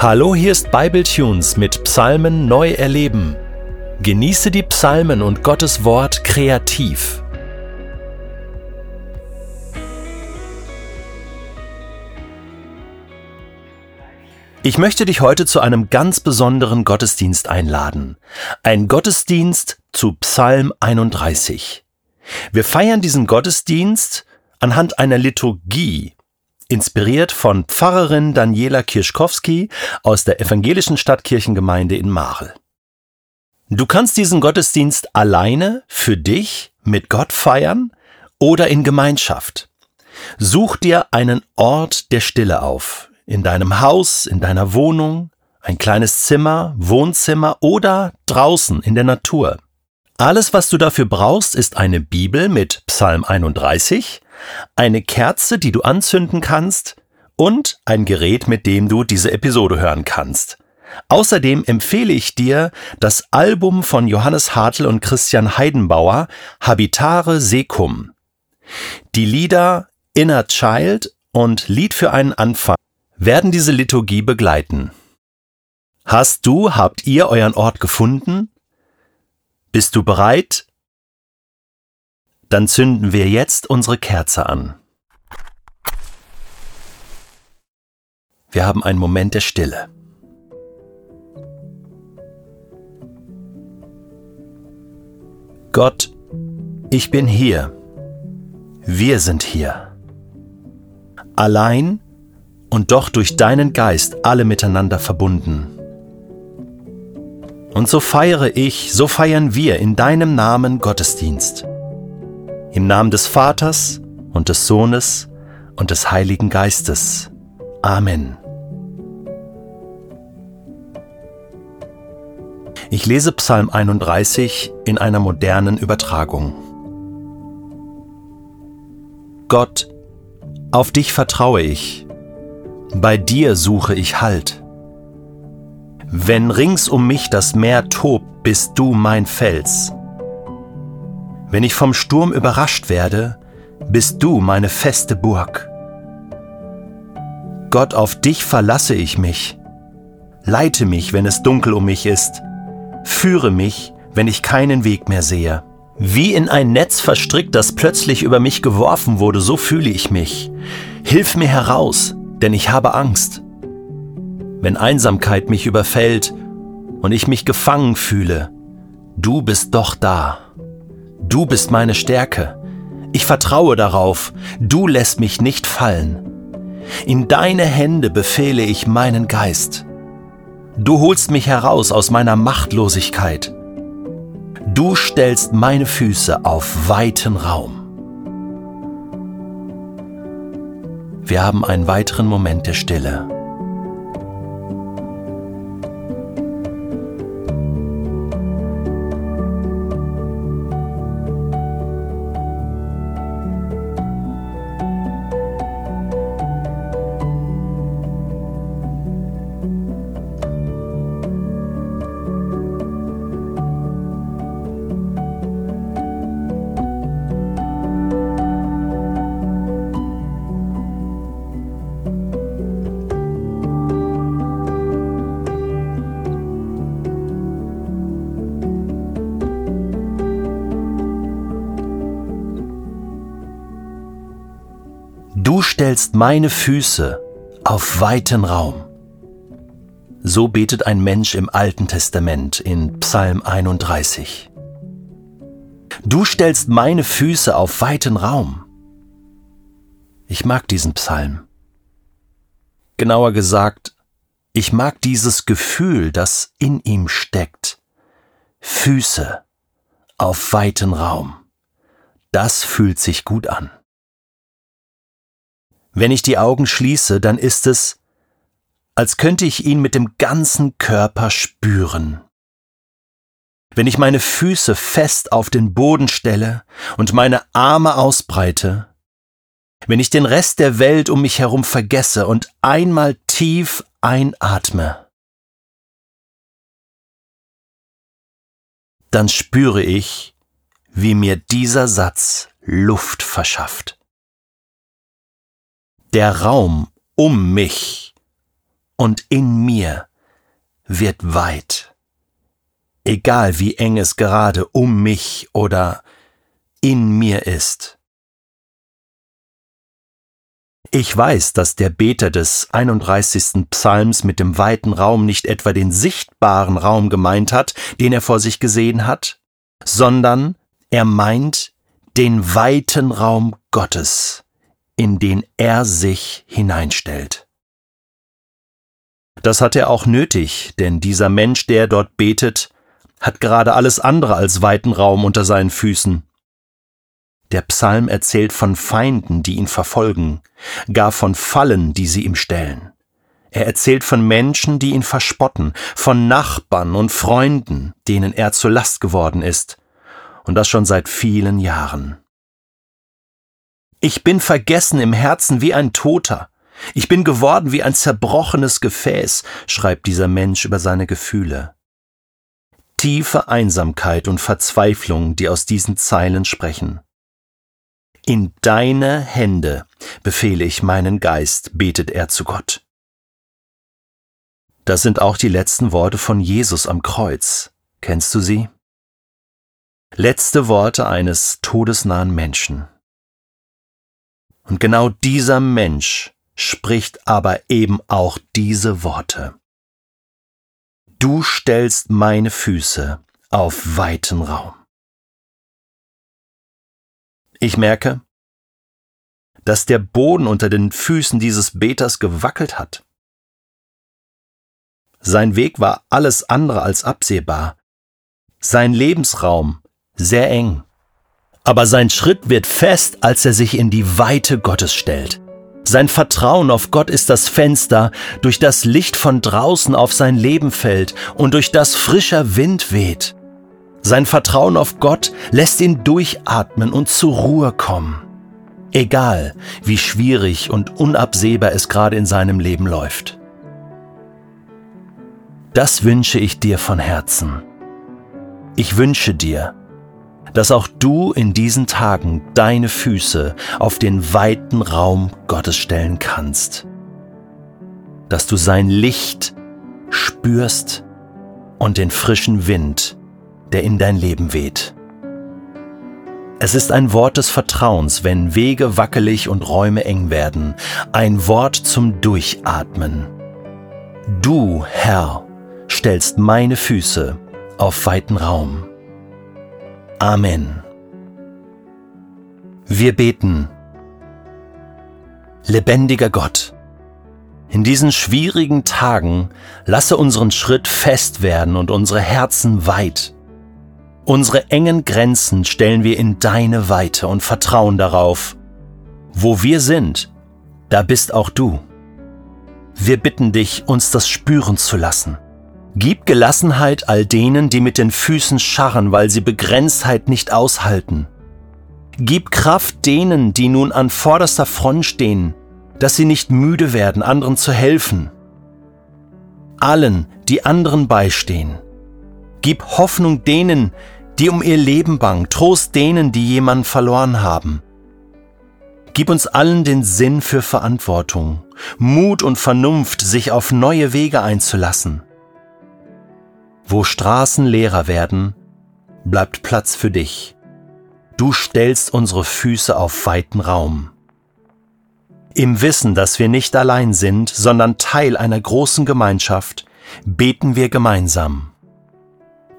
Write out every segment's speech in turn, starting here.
Hallo, hier ist Bibletunes mit Psalmen neu erleben. Genieße die Psalmen und Gottes Wort kreativ. Ich möchte dich heute zu einem ganz besonderen Gottesdienst einladen. Ein Gottesdienst zu Psalm 31. Wir feiern diesen Gottesdienst anhand einer Liturgie, inspiriert von Pfarrerin Daniela Kirschkowski aus der evangelischen Stadtkirchengemeinde in Marl. Du kannst diesen Gottesdienst alleine, für dich, mit Gott feiern oder in Gemeinschaft. Such dir einen Ort der Stille auf, in deinem Haus, in deiner Wohnung, ein kleines Zimmer, Wohnzimmer oder draußen in der Natur. Alles, was du dafür brauchst, ist eine Bibel mit Psalm 31, eine Kerze, die du anzünden kannst und ein Gerät, mit dem du diese Episode hören kannst. Außerdem empfehle ich dir das Album von Johannes Hartl und Christian Heidenbauer Habitare Secum. Die Lieder Inner Child und Lied für einen Anfang werden diese Liturgie begleiten. Hast du, habt ihr euren Ort gefunden? Bist du bereit? Dann zünden wir jetzt unsere Kerze an. Wir haben einen Moment der Stille. Gott, ich bin hier. Wir sind hier. Allein und doch durch deinen Geist alle miteinander verbunden. Und so feiere ich, so feiern wir in deinem Namen Gottesdienst. Im Namen des Vaters und des Sohnes und des Heiligen Geistes. Amen. Ich lese Psalm 31 in einer modernen Übertragung. Gott, auf dich vertraue ich, bei dir suche ich Halt. Wenn rings um mich das Meer tobt, bist du mein Fels. Wenn ich vom Sturm überrascht werde, bist du meine feste Burg. Gott, auf dich verlasse ich mich. Leite mich, wenn es dunkel um mich ist. Führe mich, wenn ich keinen Weg mehr sehe. Wie in ein Netz verstrickt, das plötzlich über mich geworfen wurde, so fühle ich mich. Hilf mir heraus, denn ich habe Angst. Wenn Einsamkeit mich überfällt und ich mich gefangen fühle, du bist doch da. Du bist meine Stärke. Ich vertraue darauf, du lässt mich nicht fallen. In deine Hände befehle ich meinen Geist. Du holst mich heraus aus meiner Machtlosigkeit. Du stellst meine Füße auf weiten Raum. Wir haben einen weiteren Moment der Stille. Stellst meine Füße auf weiten Raum. So betet ein Mensch im Alten Testament in Psalm 31. Du stellst meine Füße auf weiten Raum. Ich mag diesen Psalm. Genauer gesagt, ich mag dieses Gefühl, das in ihm steckt. Füße auf weiten Raum. Das fühlt sich gut an. Wenn ich die Augen schließe, dann ist es, als könnte ich ihn mit dem ganzen Körper spüren. Wenn ich meine Füße fest auf den Boden stelle und meine Arme ausbreite, wenn ich den Rest der Welt um mich herum vergesse und einmal tief einatme, dann spüre ich, wie mir dieser Satz Luft verschafft der Raum um mich und in mir wird weit. Egal wie eng es gerade um mich oder in mir ist. Ich weiß, dass der Beter des 31. Psalms mit dem weiten Raum nicht etwa den sichtbaren Raum gemeint hat, den er vor sich gesehen hat, sondern er meint den weiten Raum Gottes, in den er sich hineinstellt. Das hat er auch nötig, denn dieser Mensch, der dort betet, hat gerade alles andere als weiten Raum unter seinen Füßen. Der Psalm erzählt von Feinden, die ihn verfolgen, gar von Fallen, die sie ihm stellen. Er erzählt von Menschen, die ihn verspotten, von Nachbarn und Freunden, denen er zur Last geworden ist, und das schon seit vielen Jahren. Ich bin vergessen im Herzen wie ein Toter. Ich bin geworden wie ein zerbrochenes Gefäß, schreibt dieser Mensch über seine Gefühle. Tiefe Einsamkeit und Verzweiflung, die aus diesen Zeilen sprechen. In deine Hände befehle ich meinen Geist, betet er zu Gott. Das sind auch die letzten Worte von Jesus am Kreuz. Kennst du sie? Letzte Worte eines todesnahen Menschen. Und genau dieser Mensch spricht aber eben auch diese Worte. Du stellst meine Füße auf weiten Raum. Ich merke, dass der Boden unter den Füßen dieses Beters gewackelt hat. Sein Weg war alles andere als absehbar, sein Lebensraum sehr eng. Aber sein Schritt wird fest, als er sich in die Weite Gottes stellt. Sein Vertrauen auf Gott ist das Fenster, durch das Licht von draußen auf sein Leben fällt und durch das frischer Wind weht. Sein Vertrauen auf Gott lässt ihn durchatmen und zur Ruhe kommen. Egal, wie schwierig und unabsehbar es gerade in seinem Leben läuft. Das wünsche ich dir von Herzen. Ich wünsche dir, dass auch du in diesen Tagen deine Füße auf den weiten Raum Gottes stellen kannst, dass du sein Licht spürst und den frischen Wind, der in dein Leben weht. Es ist ein Wort des Vertrauens, wenn Wege wackelig und Räume eng werden, ein Wort zum Durchatmen. Du, Herr, stellst meine Füße auf weiten Raum. Amen. Wir beten. Lebendiger Gott, in diesen schwierigen Tagen lasse unseren Schritt fest werden und unsere Herzen weit. Unsere engen Grenzen stellen wir in deine Weite und vertrauen darauf. Wo wir sind, da bist auch du. Wir bitten dich, uns das spüren zu lassen. Gib Gelassenheit all denen, die mit den Füßen scharren, weil sie Begrenztheit nicht aushalten. Gib Kraft denen, die nun an vorderster Front stehen, dass sie nicht müde werden, anderen zu helfen. Allen, die anderen beistehen. Gib Hoffnung denen, die um ihr Leben bangen, Trost denen, die jemanden verloren haben. Gib uns allen den Sinn für Verantwortung, Mut und Vernunft, sich auf neue Wege einzulassen. Wo Straßen leerer werden, bleibt Platz für dich. Du stellst unsere Füße auf weiten Raum. Im Wissen, dass wir nicht allein sind, sondern Teil einer großen Gemeinschaft, beten wir gemeinsam.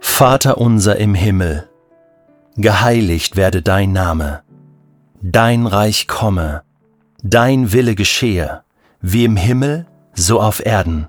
Vater unser im Himmel, geheiligt werde dein Name, dein Reich komme, dein Wille geschehe, wie im Himmel, so auf Erden.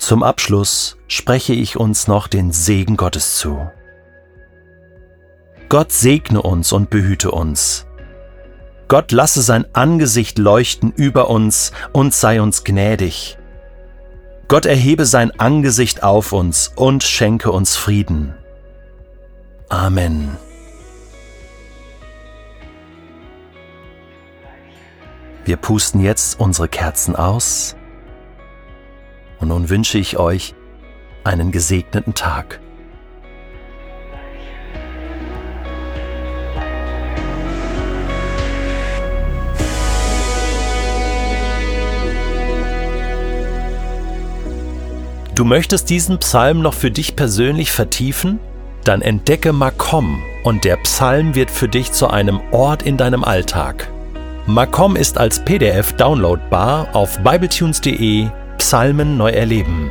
Zum Abschluss spreche ich uns noch den Segen Gottes zu. Gott segne uns und behüte uns. Gott lasse sein Angesicht leuchten über uns und sei uns gnädig. Gott erhebe sein Angesicht auf uns und schenke uns Frieden. Amen. Wir pusten jetzt unsere Kerzen aus und nun wünsche ich euch einen gesegneten Tag. Du möchtest diesen Psalm noch für dich persönlich vertiefen? Dann entdecke Makom und der Psalm wird für dich zu einem Ort in deinem Alltag. Makom ist als PDF downloadbar auf bibletunes.de Psalmen neu erleben.